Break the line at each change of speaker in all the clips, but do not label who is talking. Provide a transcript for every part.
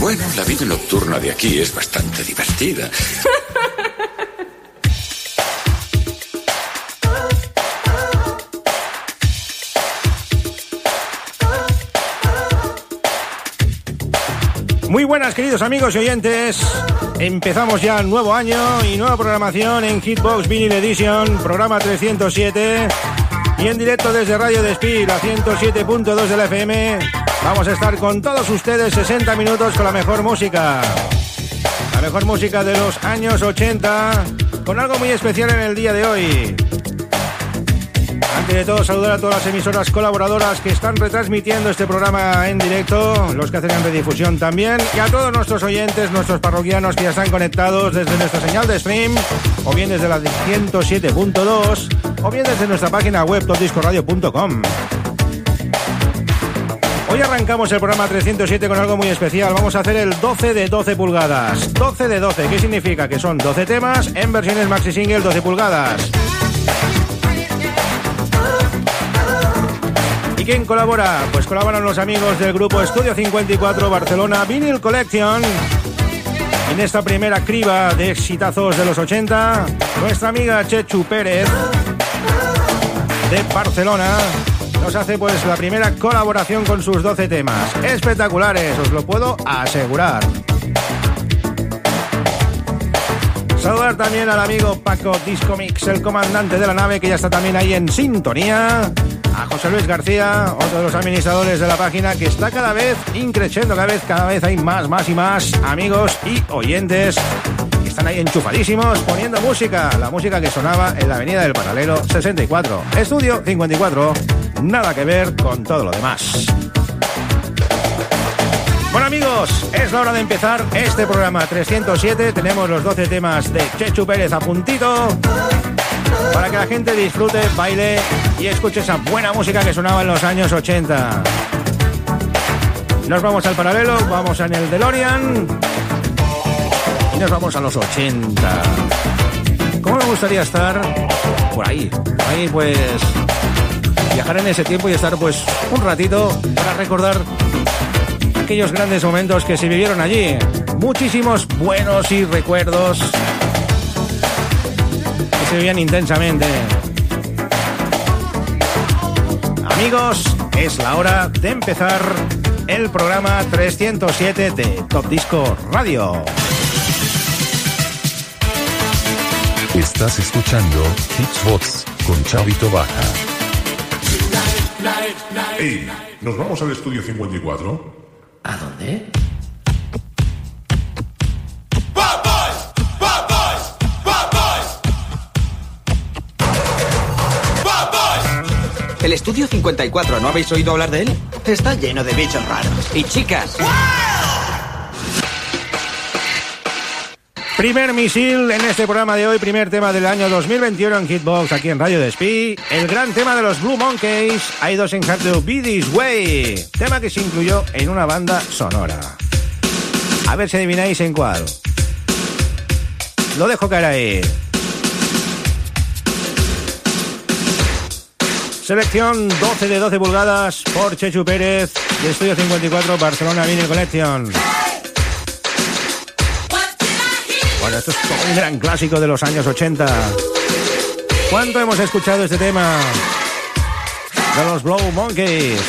Bueno, la vida nocturna de aquí es bastante divertida.
Muy buenas queridos amigos y oyentes. Empezamos ya el nuevo año y nueva programación en Hitbox Vinyl Edition, programa 307. Y en directo desde Radio Despí, la 107.2 de la FM, vamos a estar con todos ustedes 60 minutos con la mejor música. La mejor música de los años 80, con algo muy especial en el día de hoy. Antes de todo, saludar a todas las emisoras colaboradoras que están retransmitiendo este programa en directo, los que hacen en redifusión también, y a todos nuestros oyentes, nuestros parroquianos que ya están conectados desde nuestra señal de stream, o bien desde la 107.2, o bien desde nuestra página web topdiscoradio.com. Hoy arrancamos el programa 307 con algo muy especial. Vamos a hacer el 12 de 12 pulgadas. 12 de 12, ¿qué significa? Que son 12 temas en versiones maxi single 12 pulgadas. ¿Y quién colabora? Pues colaboran los amigos del grupo Estudio 54 Barcelona Vinyl Collection. En esta primera criba de exitazos de los 80, nuestra amiga Chechu Pérez de Barcelona nos hace pues la primera colaboración con sus 12 temas. Espectaculares, os lo puedo asegurar. Saludar también al amigo Paco Disco Mix, el comandante de la nave, que ya está también ahí en sintonía. A José Luis García, otro de los administradores de la página, que está cada vez increciendo, cada vez, cada vez hay más, más y más amigos y oyentes que están ahí enchufadísimos poniendo música, la música que sonaba en la Avenida del Paralelo 64, Estudio 54, nada que ver con todo lo demás. Bueno amigos, es la hora de empezar este programa 307. Tenemos los 12 temas de Chechu Pérez a puntito para que la gente disfrute, baile y escuche esa buena música que sonaba en los años 80. Nos vamos al paralelo, vamos en el DeLorean y nos vamos a los 80. ¿Cómo me gustaría estar por ahí? Ahí pues viajar en ese tiempo y estar pues un ratito para recordar aquellos grandes momentos que se vivieron allí. Muchísimos buenos y recuerdos que se vivían intensamente. Amigos, es la hora de empezar el programa 307 de Top Disco Radio.
Estás escuchando Hitsbox con Chavito Baja.
Ey, ¿nos vamos al estudio 54?
¿A dónde?
El estudio 54, ¿no habéis oído hablar de él? Está lleno de bichos raros. Y chicas.
Primer misil en este programa de hoy, primer tema del año 2021 en Hitbox, aquí en Radio Despí. El gran tema de los Blue Monkeys, I Doesn't Have to Be This Way. Tema que se incluyó en una banda sonora. A ver si adivináis en cuál. Lo dejo caer ahí. Selección 12 de 12 pulgadas por Chechu Pérez de Estudio 54 Barcelona Vinyl Collection. Bueno, esto es un gran clásico de los años 80. ¿Cuánto hemos escuchado este tema? De los Blow Monkeys.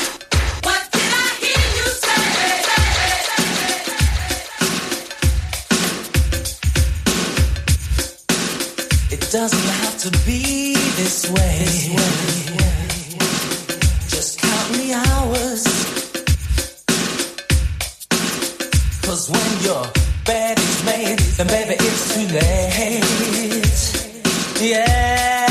Doesn't have to be this way. Just count the hours. Cause when your bed is made, then baby it's too late. Yeah.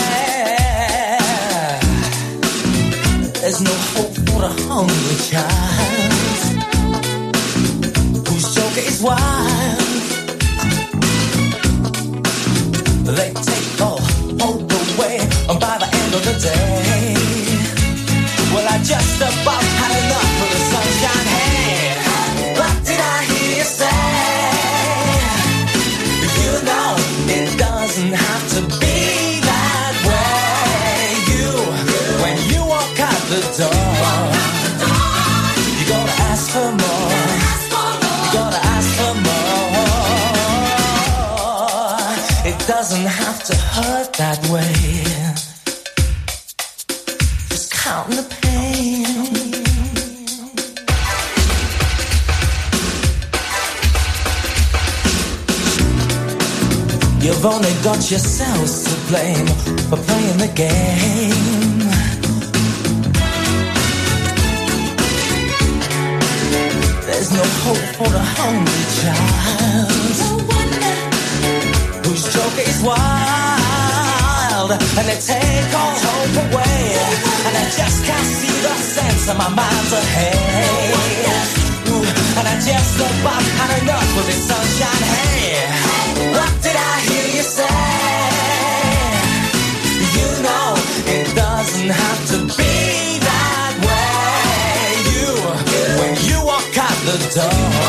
There's no hope for a hungry child whose joker is wild. They take all hope away by the end of the day. Well, I just about had enough. To hurt that way. Just counting the pain. You've only got yourselves to blame for playing the game. There's no hope for a hungry child joke is wild and they take all hope away. And I just can't see the sense of my mind's ahead. Ooh, and I just about had enough of this sunshine. Hey, what did I hear you say? You know it doesn't have to be that way. You, when you walk out the door,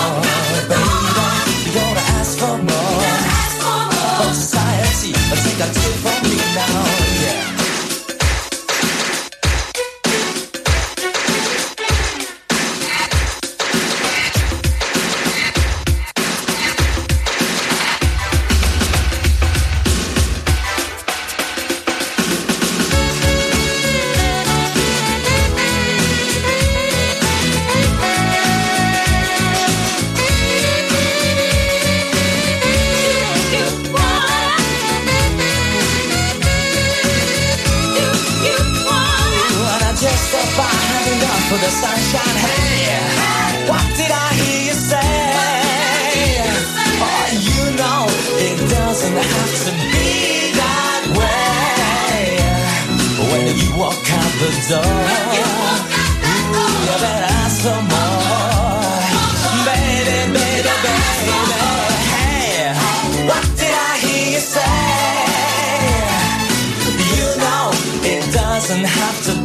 doesn't have to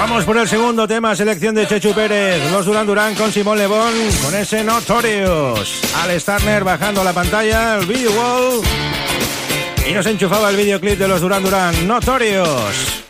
Vamos por el segundo tema, selección de Chechu Pérez, los Durán Durán con Simón Lebón, con ese Notorious. Al Starner bajando la pantalla, el video wall. Y nos enchufaba el videoclip de los Durán Durán, Notorious.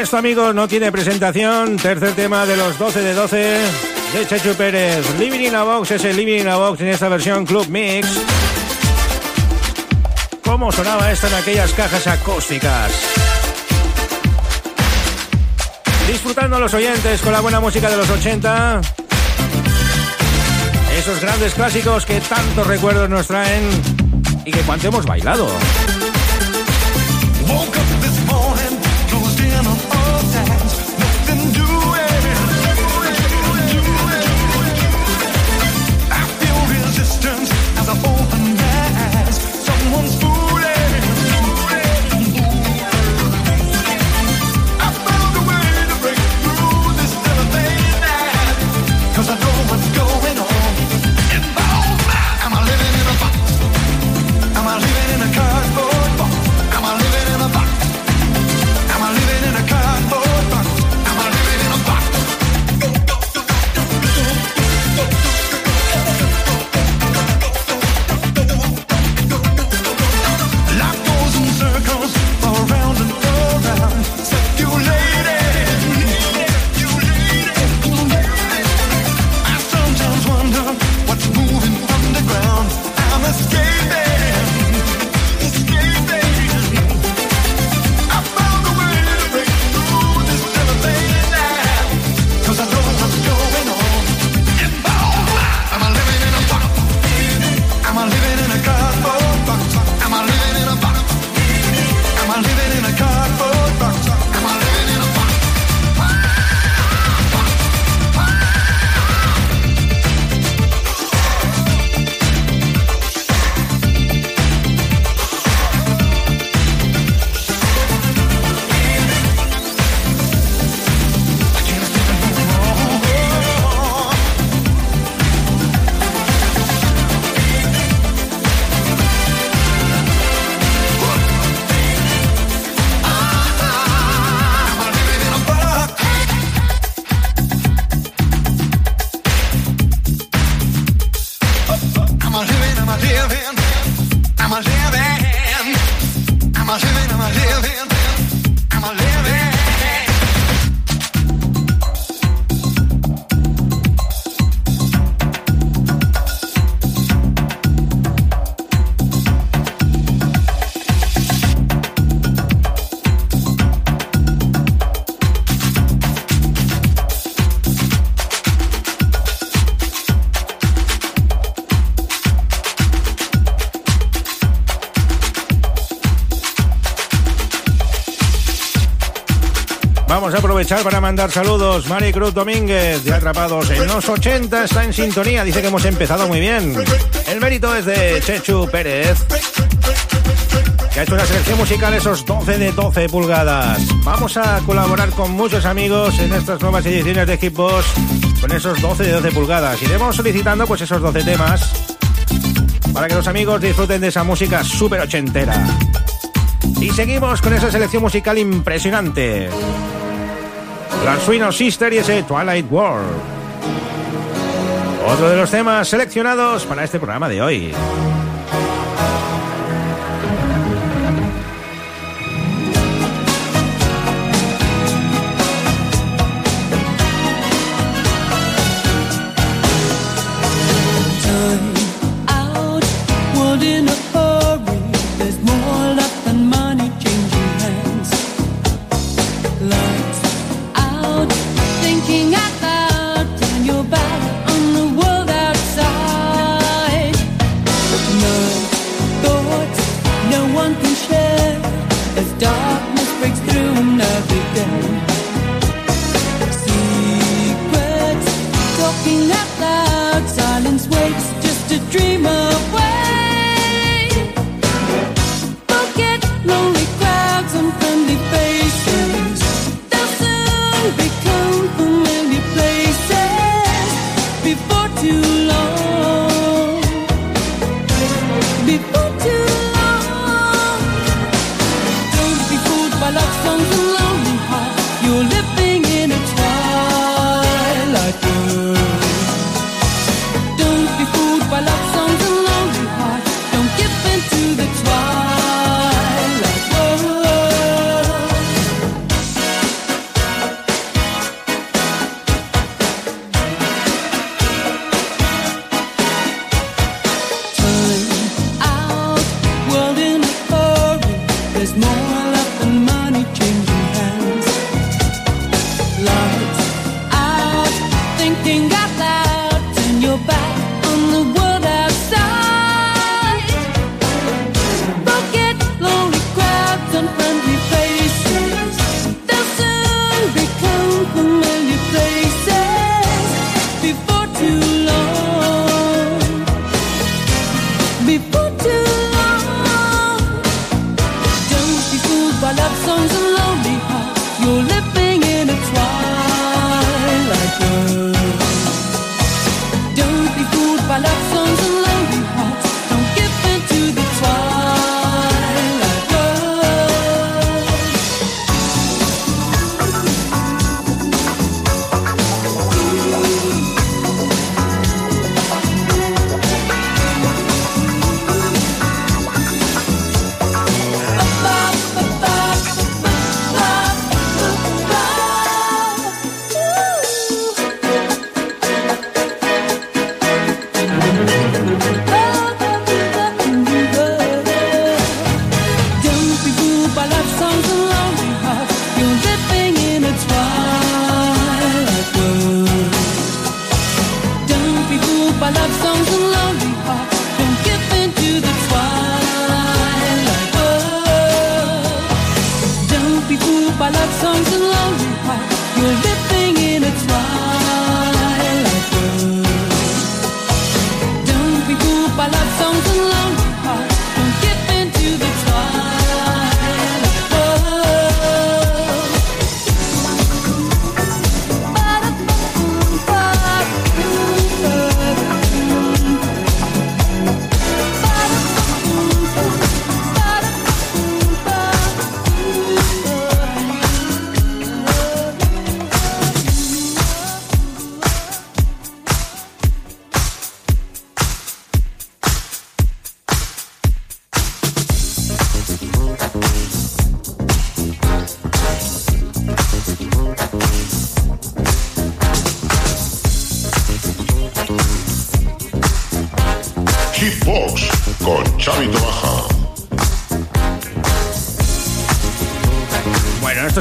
Esto, amigos, no tiene presentación. Tercer tema de los 12 de 12 de Chechu Pérez. Living in a Box es el Living in a Box en esta versión Club Mix. ¿Cómo sonaba esto en aquellas cajas acústicas? Disfrutando a los oyentes con la buena música de los 80. Esos grandes clásicos que tantos recuerdos nos traen y que cuanto hemos bailado.
para mandar saludos. Mari Cruz Domínguez, de Atrapados en los 80, está en sintonía. Dice que hemos empezado muy bien. El mérito es de Chechu Pérez, que ha hecho una selección musical esos 12 de 12 pulgadas. Vamos a colaborar con muchos amigos en estas nuevas ediciones de Hitbox con esos 12 de 12 pulgadas. Iremos solicitando pues esos 12 temas para que los amigos disfruten de esa música súper ochentera. Y seguimos con esa selección musical impresionante. Las Sister y ese Twilight World. Otro de los temas seleccionados para este programa de hoy.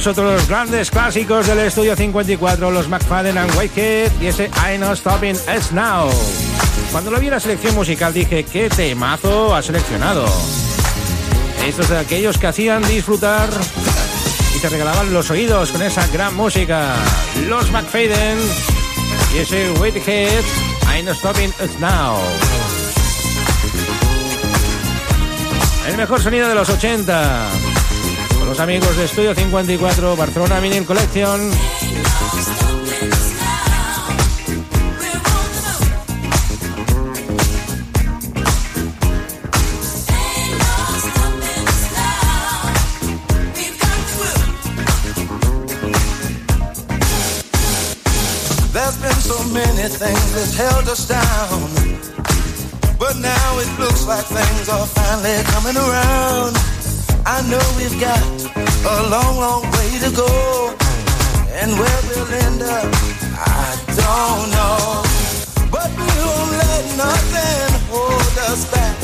Otros los grandes clásicos del estudio 54, los McFadden and Whitehead y ese I Know Stopping Us Now. Cuando lo vi en la selección musical dije, ¿qué temazo ha seleccionado? Estos de aquellos que hacían disfrutar y te regalaban los oídos con esa gran música. Los McFadden y ese Whitehead, I Know Stopping Us Now. El mejor sonido de los 80. Los amigos de Estudio 54, Barcelona Vinyl Collection.
Many things that held us down. But now it looks like things are finally coming around. I know we've got a long, long way to go. And where we'll end up, I don't know. But we won't let nothing hold us back.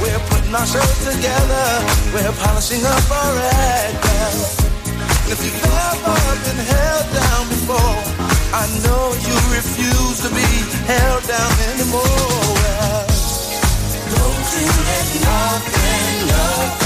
We're putting our show together. We're polishing up our act. if you've ever been held down before, I know you refuse to be held down anymore. Don't you let nothing, nothing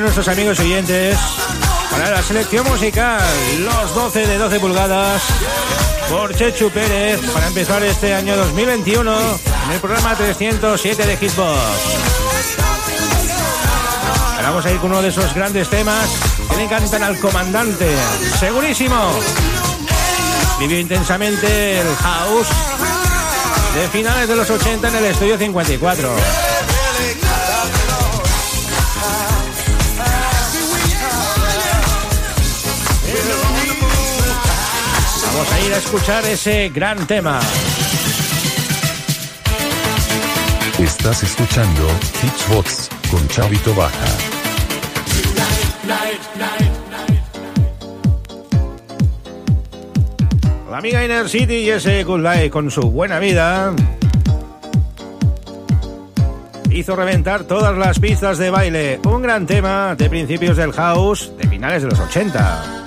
nuestros amigos oyentes para la selección musical, los 12 de 12 pulgadas, por Chechu Pérez, para empezar este año 2021 en el programa 307 de Hitbox. Ahora vamos a ir con uno de esos grandes temas que le encantan al comandante, segurísimo. Vivió intensamente el house de finales de los 80 en el estudio 54. Ir a escuchar ese gran tema.
Estás escuchando Hitsbox con Chavito Baja.
La amiga Inner City y ese Good Life con su buena vida hizo reventar todas las pistas de baile. Un gran tema de principios del house de finales de los 80.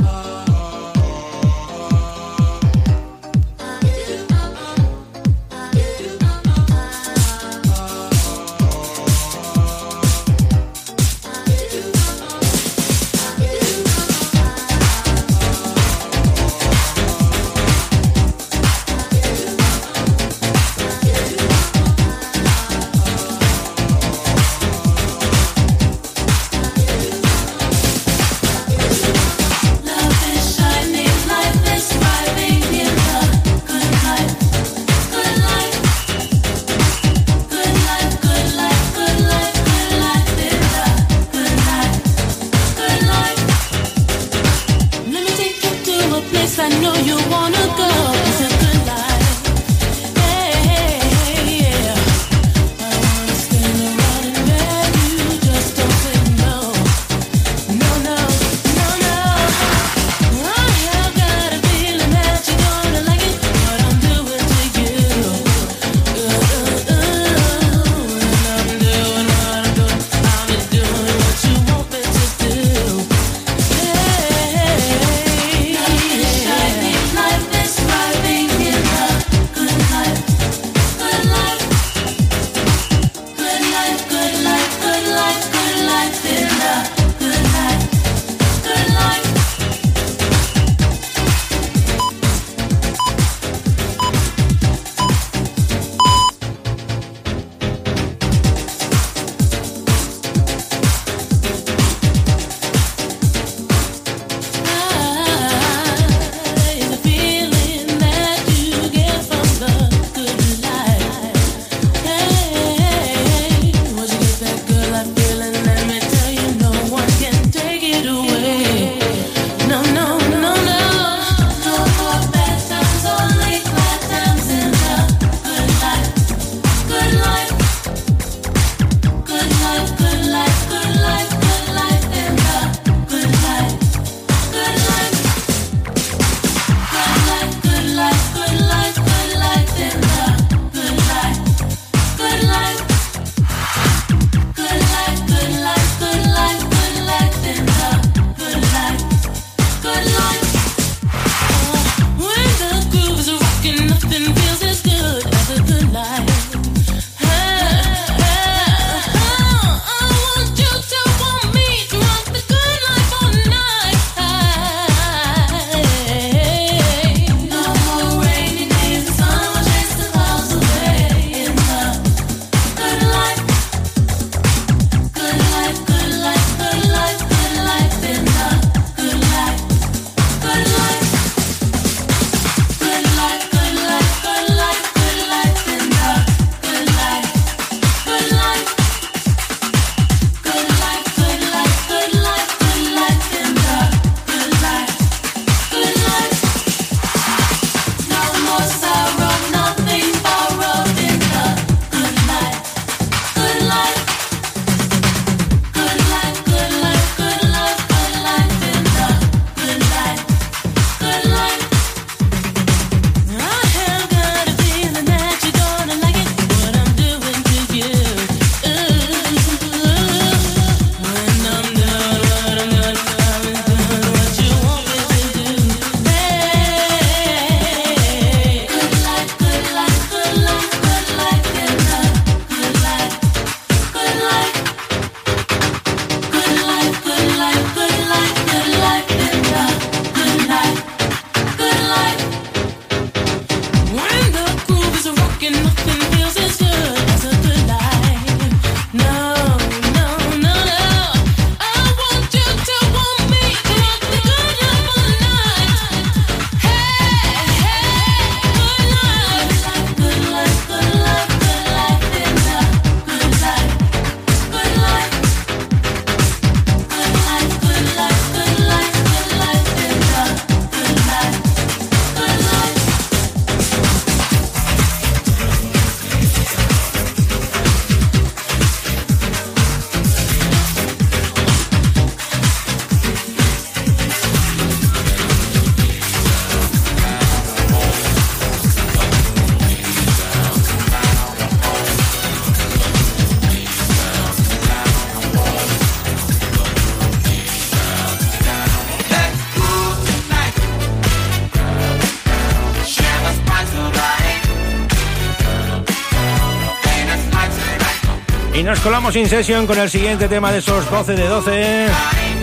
colamos in session con el siguiente tema de esos 12 de 12.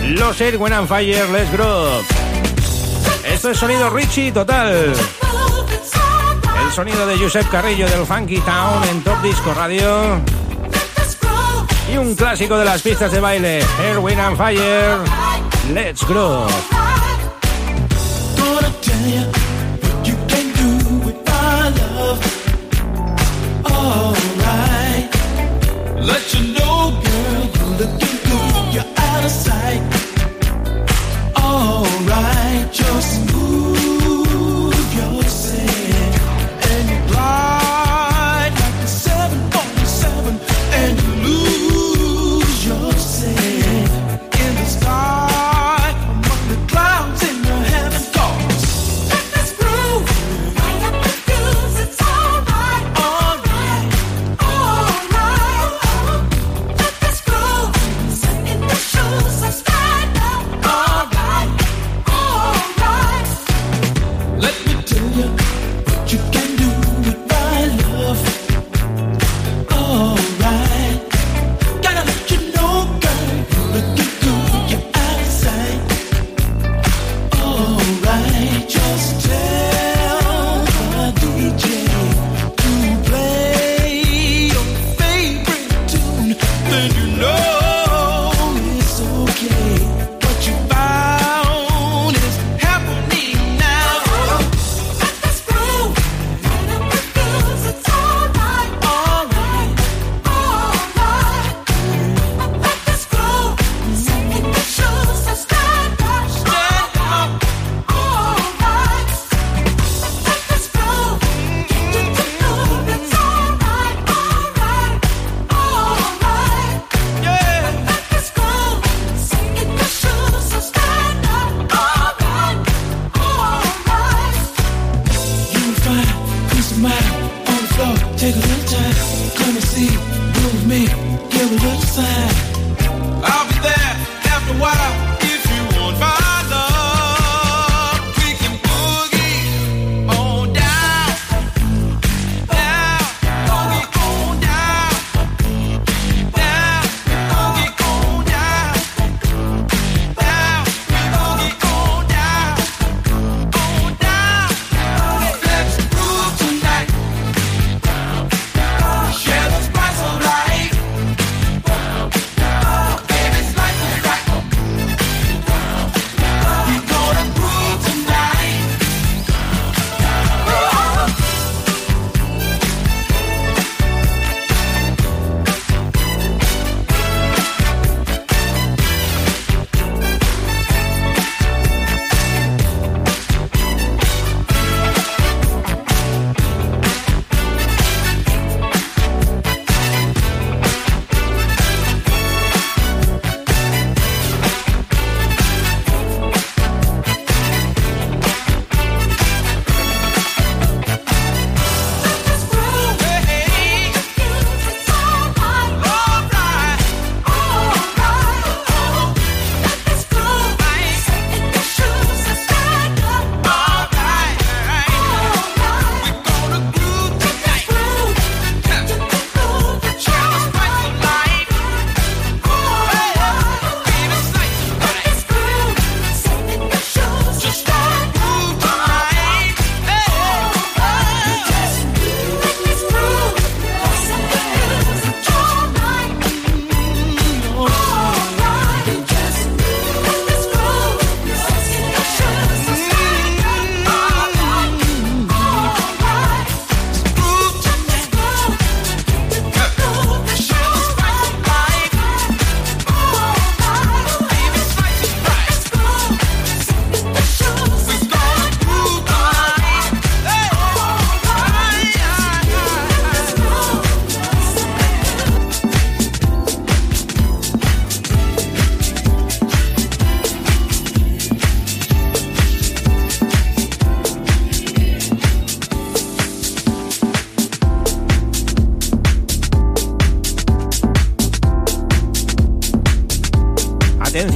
Los Air When I'm Fire, Let's Grow. Esto es sonido Richie total. El sonido de Josep Carrillo del Funky Town en Top Disco Radio. Y un clásico de las pistas de baile, Air When I'm Fire, Let's Grow.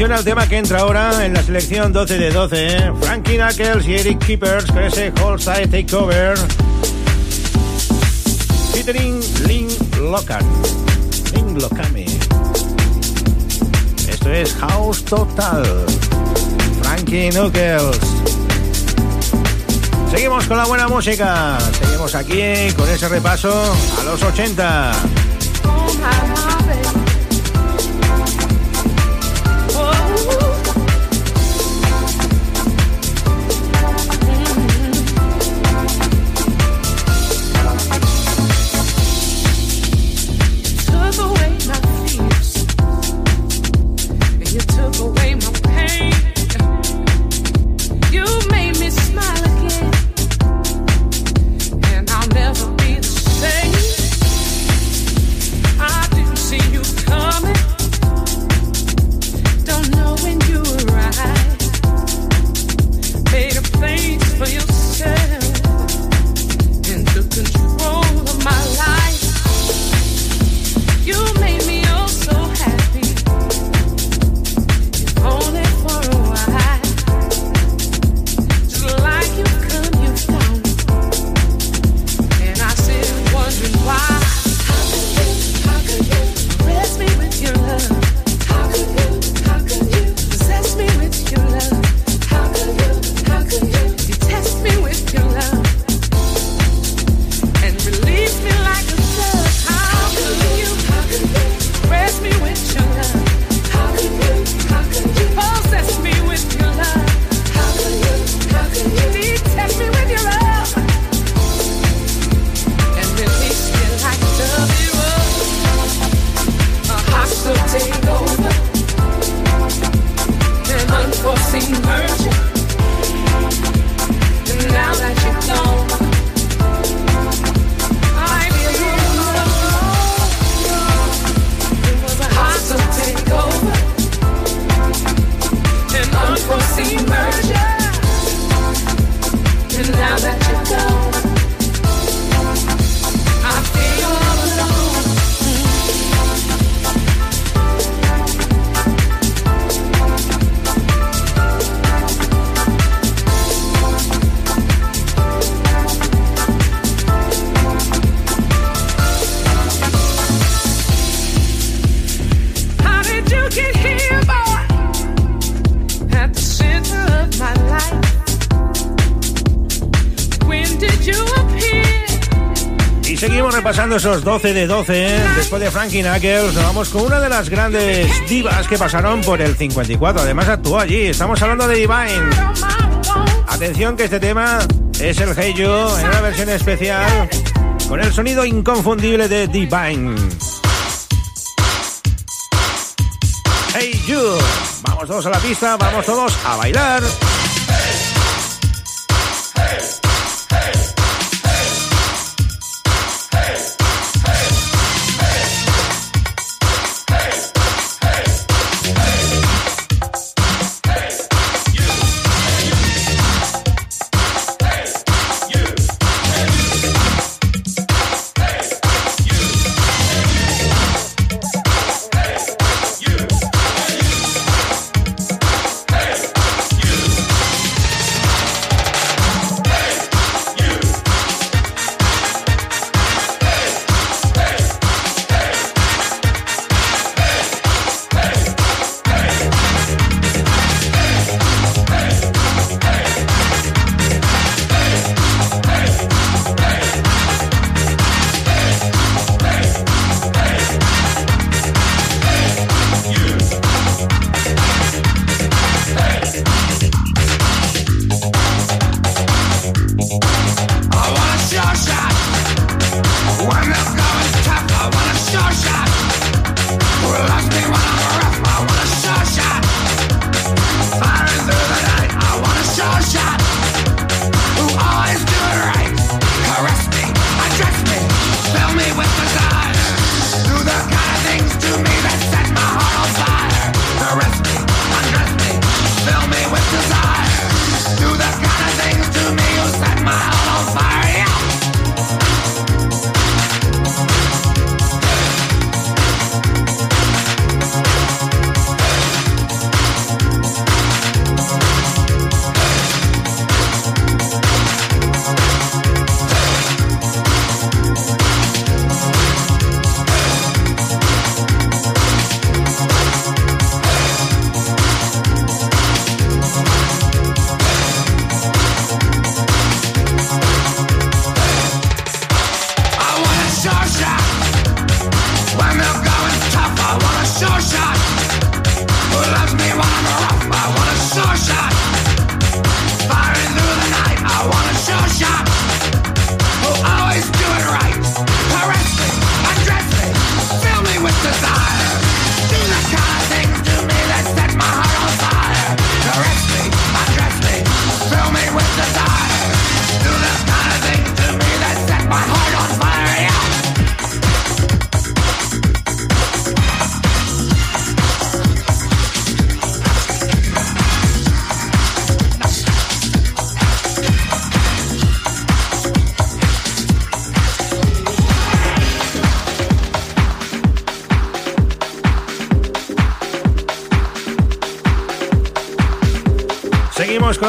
atención al tema que entra ahora en la selección 12 de 12. ¿eh? Frankie Knuckles y Eric Keepers con ese Whole Side Takeover. Featuring Link Locan. Link Locame. Esto es House Total. Frankie Knuckles. Seguimos con la buena música. Seguimos aquí con ese repaso a los 80. Esos 12 de 12. ¿eh? Después de Frankie Knuckles, nos vamos con una de las grandes divas que pasaron por el 54. Además, actuó allí. Estamos hablando de Divine. Atención, que este tema es el Hey You en una versión especial con el sonido inconfundible de Divine. Hey You. Vamos todos a la pista, vamos todos a bailar.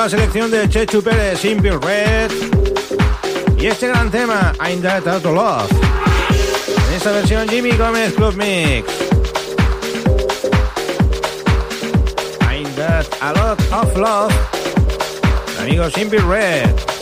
Selección de Chechu Pérez, Simple Red. Y este gran tema, I'm That Out of Love. En esta versión, Jimmy Gómez Club Mix. I'm That A Lot of Love. Amigo Simple Red.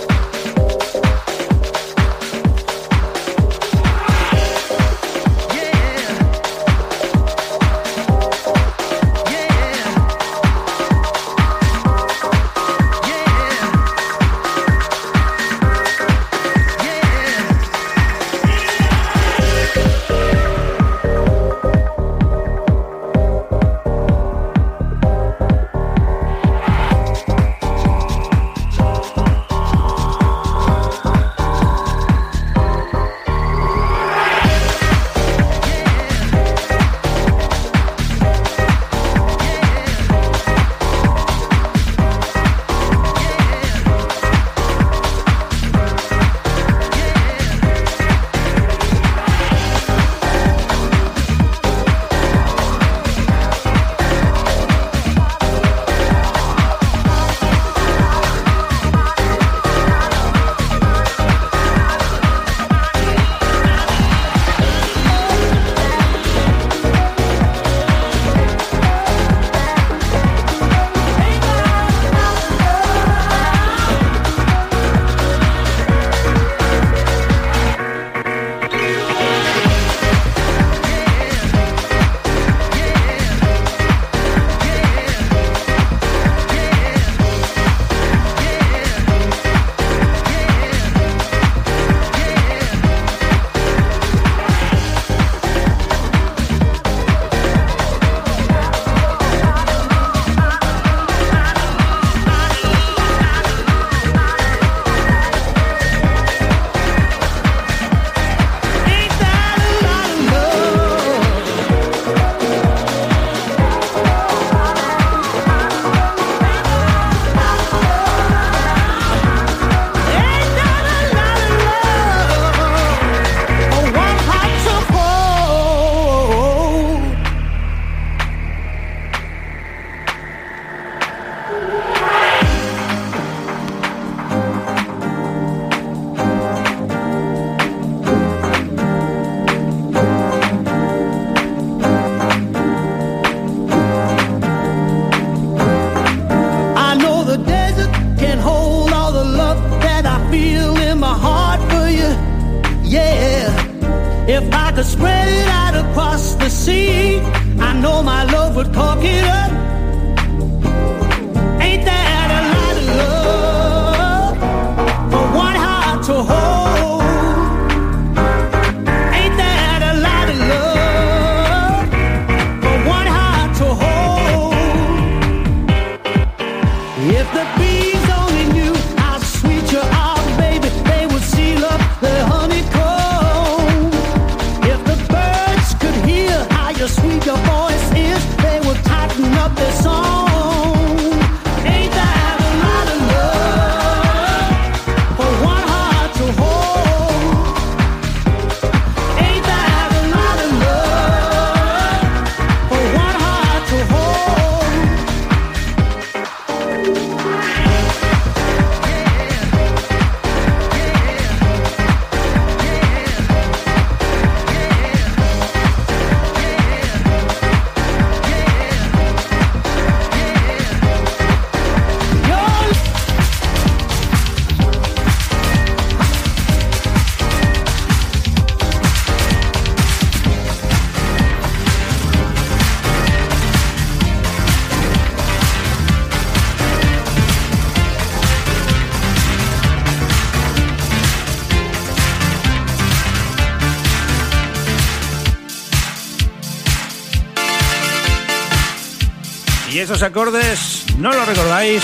Y esos acordes, ¿no lo recordáis?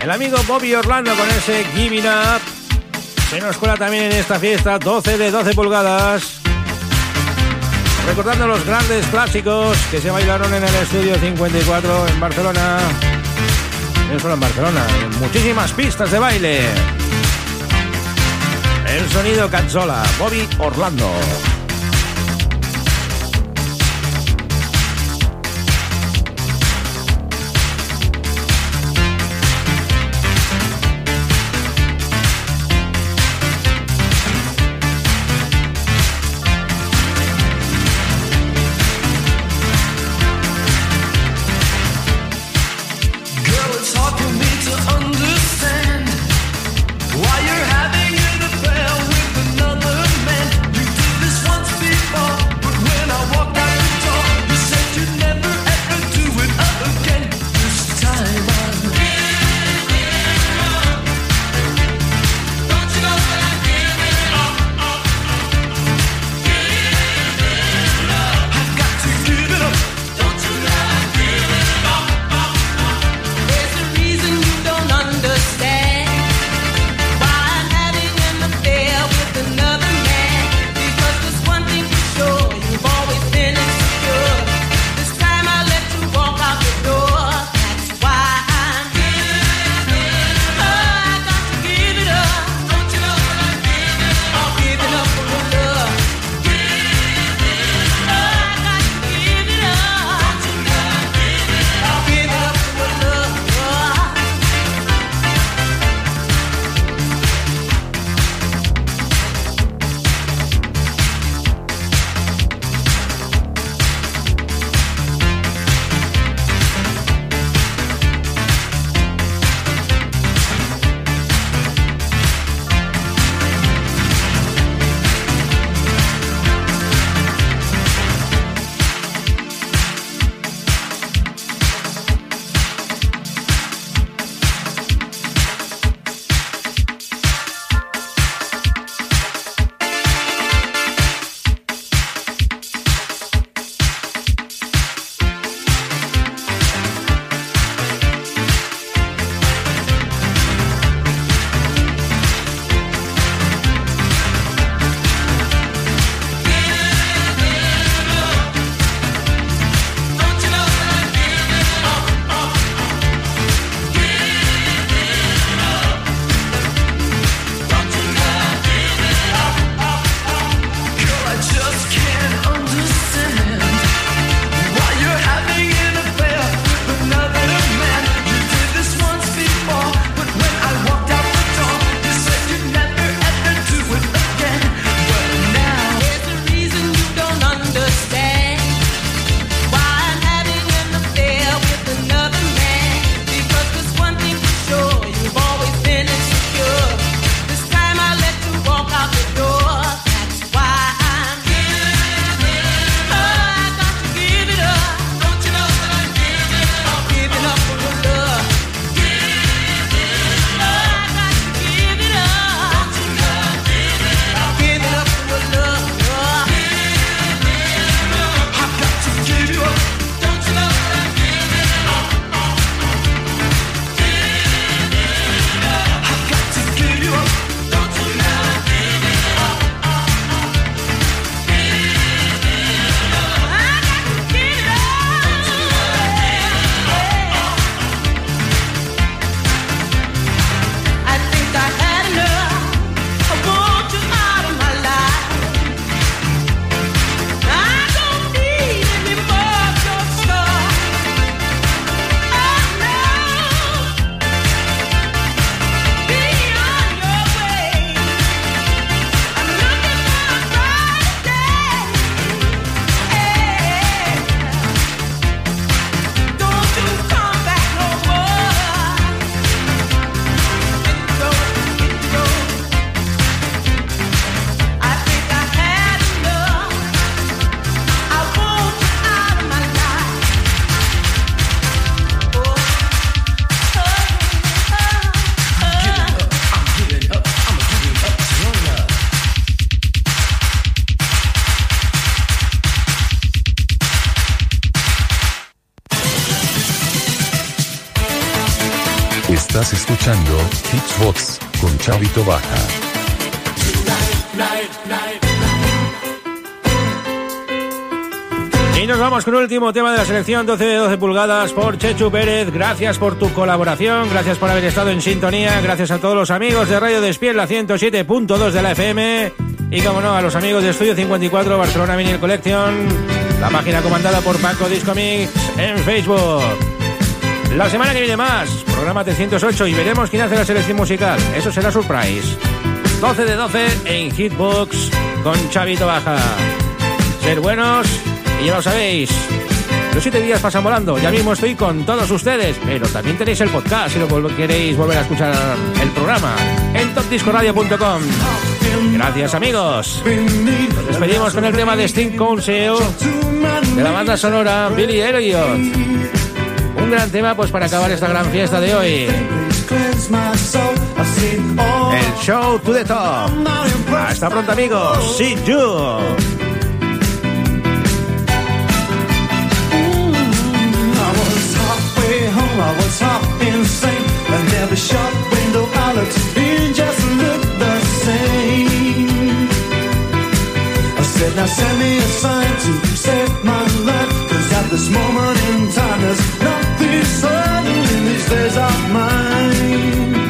El amigo Bobby Orlando con ese Giving Up se nos cuela también en esta fiesta 12 de 12 pulgadas. Recordando los grandes clásicos que se bailaron en el estudio 54 en Barcelona. No solo en Barcelona, en muchísimas pistas de baile. El sonido Cazzola, Bobby Orlando. Vamos con el último tema de la selección 12 de 12 pulgadas por Chechu Pérez. Gracias por tu colaboración, gracias por haber estado en sintonía, gracias a todos los amigos de Radio Despiel, la 107.2 de la FM. Y como no, a los amigos de Estudio 54 Barcelona Vinyl Collection, la página comandada por Paco Disco Mix en Facebook. La semana que viene más, programa 308 y veremos quién hace la selección musical. Eso será surprise. 12 de 12 en Hitbox con Chavito Baja. Ser buenos y ya lo sabéis. Los siete días pasan volando. Ya mismo estoy con todos ustedes. Pero también tenéis el podcast si lo queréis volver a escuchar el programa en topdiscoradio.com. Gracias amigos. Nos despedimos con el tema de Sting Council de la banda sonora Billy Elliot. Un gran tema pues para acabar esta gran fiesta de hoy. El show to the top. Hasta pronto amigos. See you.
Was half insane. And every shop window I looked in just looked the same. I said, now send me a sign to save my life. Cause at this moment in time, there's nothing certain in these days of mine.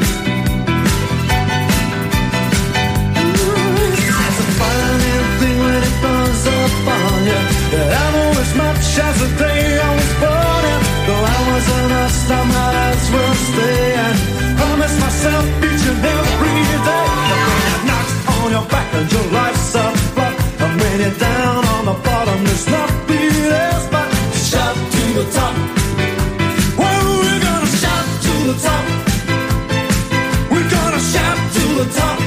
It's a funny thing when it comes up on you. That I know as much as the day I was born in. Though I wasn't myself each and every day. Knocked on your back and your life's a flop, when you're down on the bottom, there's nothing else but shout to the top. We're gonna shout to the top. We're gonna shout to the top.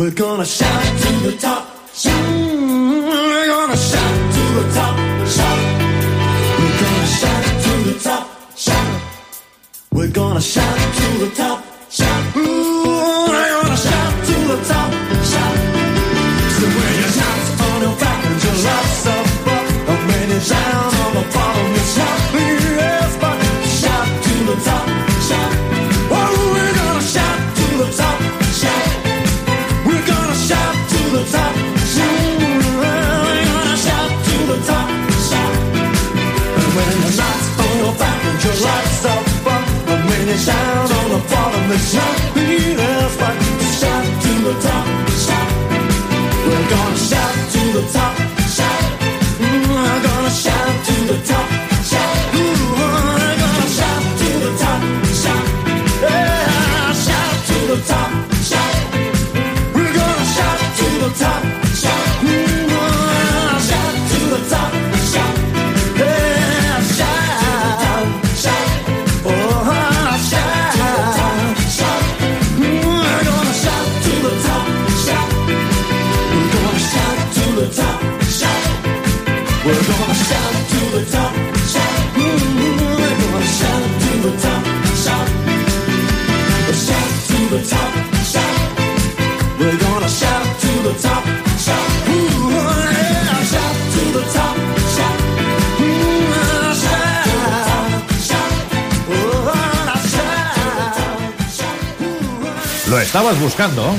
We're gonna shout to the top. Shout. We're gonna shout to the top. Shout. We're gonna shout to the top. Shout. We're gonna shout to the top. The nothing else but shout to the top. Shout. We're gonna shout to the top.
¿Lo estabas buscando?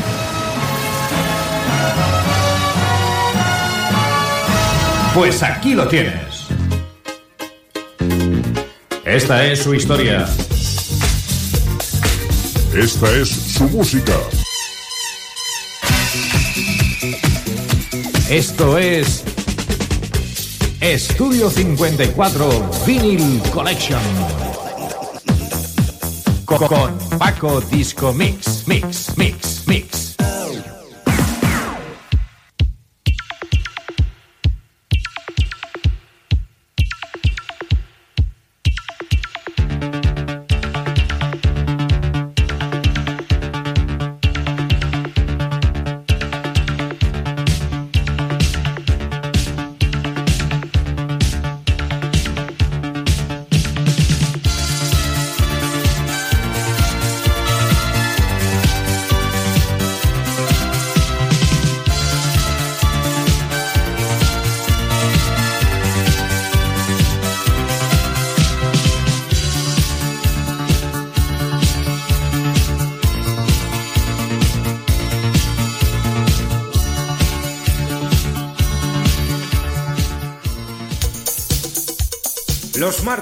Pues aquí lo tienes. Esta es su historia.
Esta es su música.
Esto es Estudio 54 Vinyl Collection. Co- Con Paco Disco Mix, Mix, Mix, Mix.